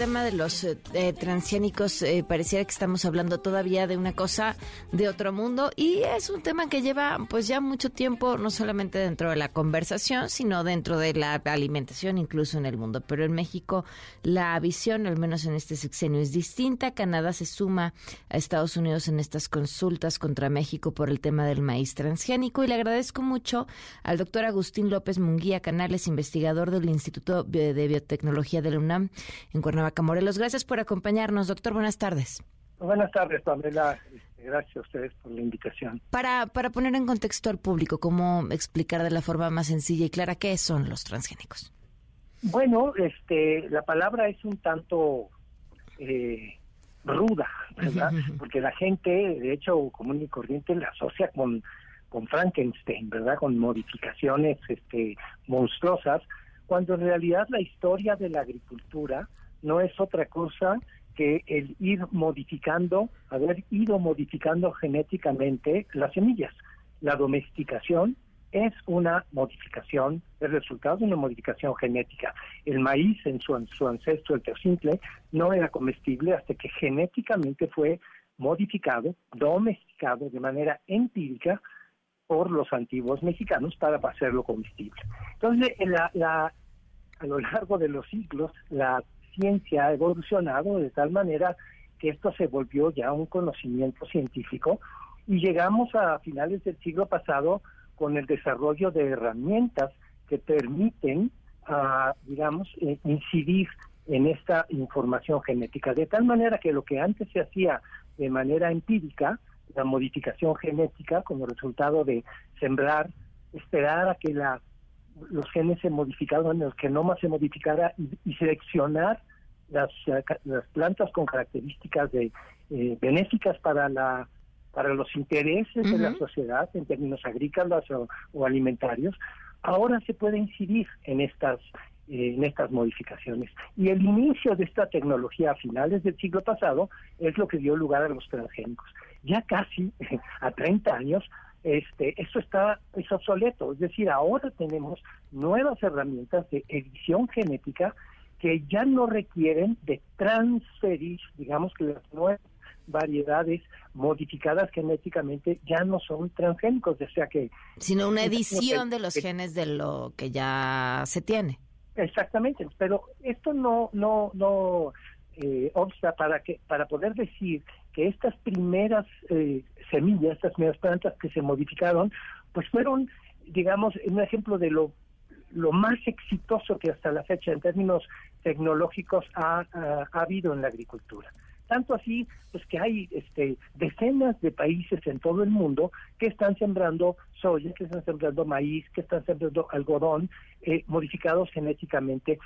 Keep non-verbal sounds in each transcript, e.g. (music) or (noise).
tema de los eh, eh, transgénicos eh, pareciera que estamos hablando todavía de una cosa de otro mundo y es un tema que lleva pues ya mucho tiempo no solamente dentro de la conversación sino dentro de la alimentación incluso en el mundo. Pero en México la visión al menos en este sexenio es distinta. Canadá se suma a Estados Unidos en estas consultas contra México por el tema del maíz transgénico. Y le agradezco mucho al doctor Agustín López Munguía Canales investigador del Instituto de Biotecnología de la UNAM en Cuernavaca Camorelos. Gracias por acompañarnos, doctor. Buenas tardes. Buenas tardes, Pamela. Gracias a ustedes por la invitación. Para, para poner en contexto al público, ¿cómo explicar de la forma más sencilla y clara qué son los transgénicos? Bueno, este, la palabra es un tanto eh, ruda, ¿verdad? Porque la gente, de hecho, común y corriente, la asocia con, con Frankenstein, ¿verdad? Con modificaciones este, monstruosas, cuando en realidad la historia de la agricultura no es otra cosa que el ir modificando, haber ido modificando genéticamente las semillas. La domesticación es una modificación, el resultado de una modificación genética. El maíz en su, su ancestro, el teosimple, no era comestible hasta que genéticamente fue modificado, domesticado de manera empírica por los antiguos mexicanos para hacerlo comestible. Entonces, a lo largo de los siglos, la ciencia ha evolucionado de tal manera que esto se volvió ya un conocimiento científico y llegamos a finales del siglo pasado con el desarrollo de herramientas que permiten, uh, digamos, incidir en esta información genética, de tal manera que lo que antes se hacía de manera empírica, la modificación genética como resultado de sembrar, esperar a que la los genes se modificaron, los genomas se modificara y, seleccionar las, las, plantas con características de eh, benéficas para la para los intereses de la sociedad en términos agrícolas o, alimentarios, ahora se puede incidir en estas eh, en estas modificaciones. Y el inicio de esta tecnología a finales del siglo pasado es lo que dio lugar a los transgénicos. Ya casi (laughs) a 30 años este, esto está es obsoleto. Es decir, ahora tenemos nuevas herramientas de edición genética que ya no requieren de transferir, digamos que las nuevas variedades modificadas genéticamente ya no son transgénicos, o sea que... Sino una edición de los genes de lo que ya se tiene. Exactamente, pero esto no, no, no eh, obsta para que, para poder decir que estas primeras eh, semillas, estas primeras plantas que se modificaron, pues fueron, digamos, un ejemplo de lo, lo más exitoso que hasta la fecha en términos tecnológicos ha, habido en la agricultura. Tanto así, pues que hay este, decenas de países en todo el mundo que están sembrando soya, que están sembrando maíz, que están sembrando algodón, eh, modificados genéticamente.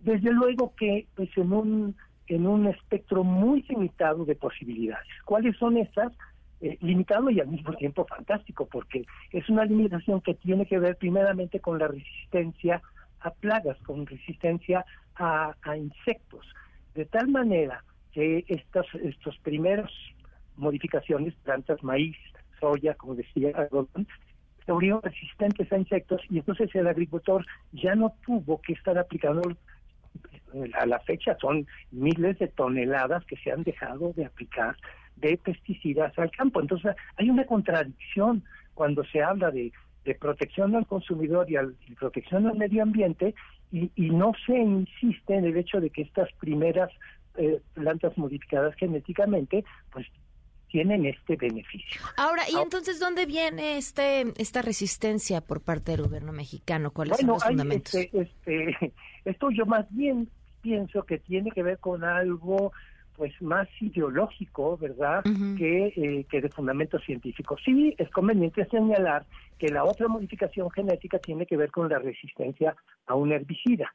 Desde luego que pues en un en un espectro muy limitado de posibilidades. ¿Cuáles son estas? Eh, limitado y al mismo tiempo fantástico, porque es una limitación que tiene que ver primeramente con la resistencia a plagas, con resistencia a, insectos, de tal manera que estas estos primeros modificaciones, plantas, maíz, soya, como decía, algodón, se volvieron resistentes a insectos y entonces el agricultor ya no tuvo que estar aplicando a la fecha son miles de toneladas que se han dejado de aplicar de pesticidas al campo. Entonces hay una contradicción cuando se habla de, protección al consumidor y, al, protección al medio ambiente y, no se insiste en el hecho de que estas primeras eh, plantas modificadas genéticamente pues tienen este beneficio. Ahora, ¿y entonces dónde viene este esta resistencia por parte del gobierno mexicano? ¿Cuáles son los fundamentos? Este, este, (laughs) esto yo más bien pienso que tiene que ver con algo pues más ideológico, ¿verdad?, que, eh, que de fundamento científico. Sí, es conveniente señalar que la otra modificación genética tiene que ver con la resistencia a un herbicida.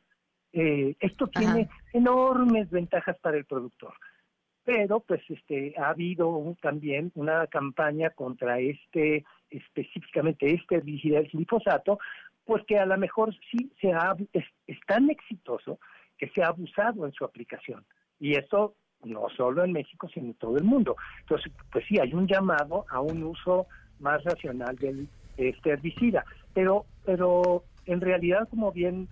Eh, esto tiene enormes ventajas para el productor pero pues este ha habido también una campaña contra este específicamente este herbicida el glifosato pues que a lo mejor sí se ha es, tan exitoso que se ha abusado en su aplicación y eso no solo en México sino en todo el mundo. Entonces pues sí hay un llamado a un uso más racional del de este herbicida. Pero pero en realidad, como bien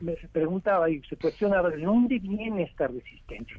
me, preguntaba y se cuestionaba, ¿de dónde viene esta resistencia?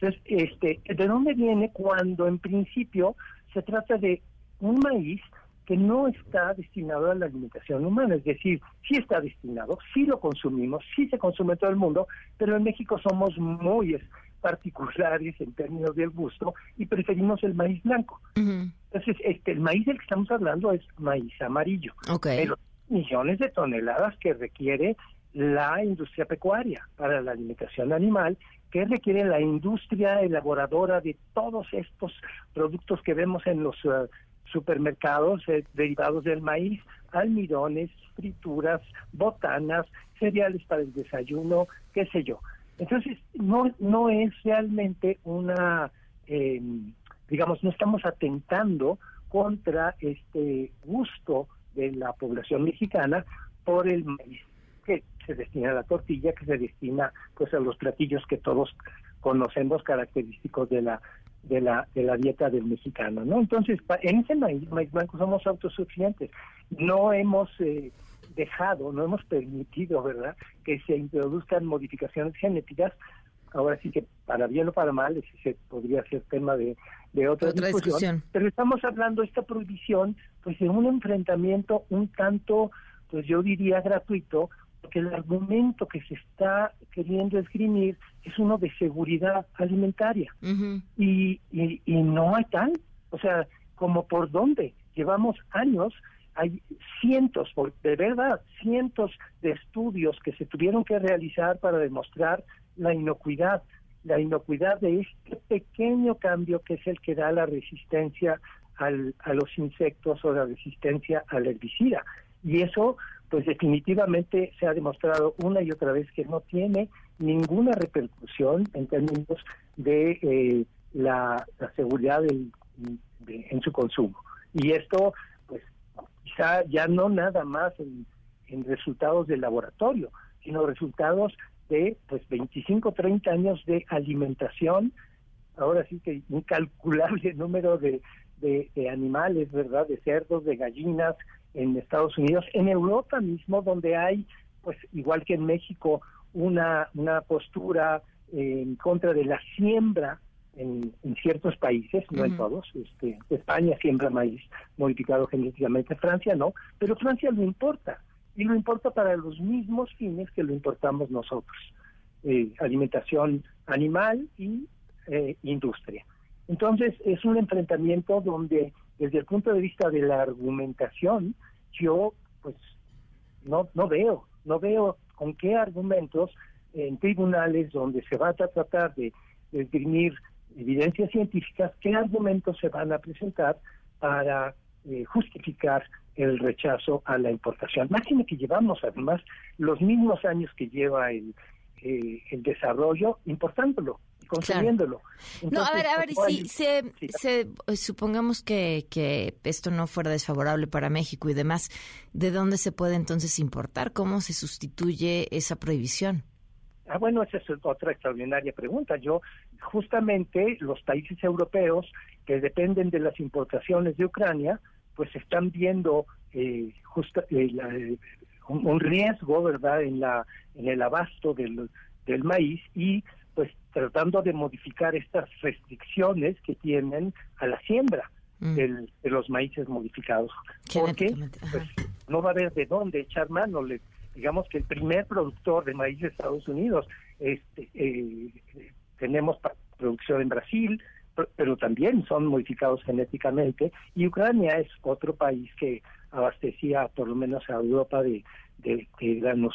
Entonces, este, ¿de dónde viene cuando en principio se trata de un maíz que no está destinado a la alimentación humana, es decir, sí está destinado, sí lo consumimos, sí se consume en todo el mundo, pero en México somos muy particulares en términos del gusto y preferimos el maíz blanco. Entonces, este, el maíz del que estamos hablando es maíz amarillo. Okay. Pero millones de toneladas que requiere la industria pecuaria para la alimentación animal, que requiere la industria elaboradora de todos estos productos que vemos en los uh, supermercados eh, derivados del maíz, almidones, frituras, botanas, cereales para el desayuno, qué sé yo. Entonces, no, no es realmente una, em, digamos, no estamos atentando contra este gusto de la población mexicana por el maíz que se destina a la tortilla, que se destina pues a los platillos que todos conocemos característicos de la de la de la dieta del mexicano, ¿no? Entonces, en ese maíz, maíz blanco somos autosuficientes. No hemos eh, dejado, no hemos permitido, ¿verdad?, que se introduzcan modificaciones genéticas. Ahora sí que para bien o para mal, ese podría ser tema de, de otra, discusión. Pero estamos hablando de esta prohibición, pues de un enfrentamiento un tanto, pues yo diría gratuito, porque el argumento que se está queriendo esgrimir es uno de seguridad alimentaria. y, y, y no hay tal. O sea, como por dónde. Llevamos años hay cientos, de verdad, cientos de estudios que se tuvieron que realizar para demostrar la inocuidad, la inocuidad de este pequeño cambio que es el que da la resistencia al, a los insectos o la resistencia al herbicida. Y eso, pues definitivamente se ha demostrado una y otra vez que no tiene ninguna repercusión en términos de eh, la, seguridad en su consumo. Y esto ya no nada más en, resultados de laboratorio, sino resultados de pues 25, 30 años de alimentación, ahora sí que incalculable (laughs) número de, de, animales, ¿verdad? De cerdos, de gallinas en Estados Unidos, en Europa mismo, donde hay, pues igual que en México, una, una postura en contra de la siembra en, ciertos países, no en todos. Este, España siembra maíz modificado genéticamente, Francia no, pero Francia lo importa y lo importa para los mismos fines que lo importamos nosotros, eh, alimentación animal y eh, industria. Entonces es un enfrentamiento donde desde el punto de vista de la argumentación yo pues no no veo no veo con qué argumentos en tribunales donde se va a tratar de, de esgrimir evidencias científicas, qué argumentos se van a presentar para eh, justificar el rechazo a la importación. Máxime que llevamos además los mismos años que lleva el, eh, el desarrollo importándolo y consumiéndolo. no, a ver, a ver, si se, se, eh, supongamos que, que esto no fuera desfavorable para México y demás, ¿de dónde se puede entonces importar? ¿Cómo se sustituye esa prohibición? Ah, bueno, esa es otra extraordinaria pregunta. Yo, justamente, los países europeos que dependen de las importaciones de Ucrania, pues están viendo eh, eh, eh, un, riesgo, ¿verdad?, en, la, en el abasto del, del maíz y pues tratando de modificar estas restricciones que tienen a la siembra mm. de los maíces modificados. Porque pues, no va a haber de dónde echar mano. Le, digamos que el primer productor de maíz de Estados Unidos. Este, eh, tenemos producción en Brasil, pero también son modificados genéticamente, y Ucrania es otro país que abastecía por lo menos a Europa de, de, granos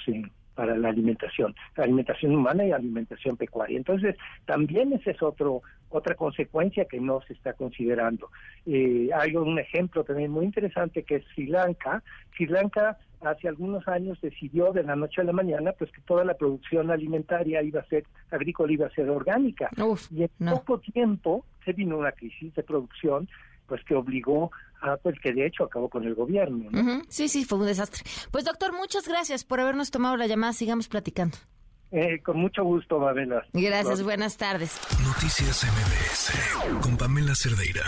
para la alimentación, alimentación humana y alimentación pecuaria. Entonces, también ese es otro otra consecuencia que no se está considerando. Eh, hay un ejemplo también muy interesante que es Sri Lanka. Sri Lanka hace algunos años decidió de la noche a la mañana pues que toda la producción alimentaria iba a ser agrícola iba a ser orgánica y en poco tiempo se vino una crisis de producción pues que obligó a pues que de hecho acabó con el gobierno sí sí fue un desastre pues doctor muchas gracias por habernos tomado la llamada sigamos platicando eh, con mucho gusto, Babela. Gracias, buenas tardes. Noticias MBS con Pamela Cerdeira.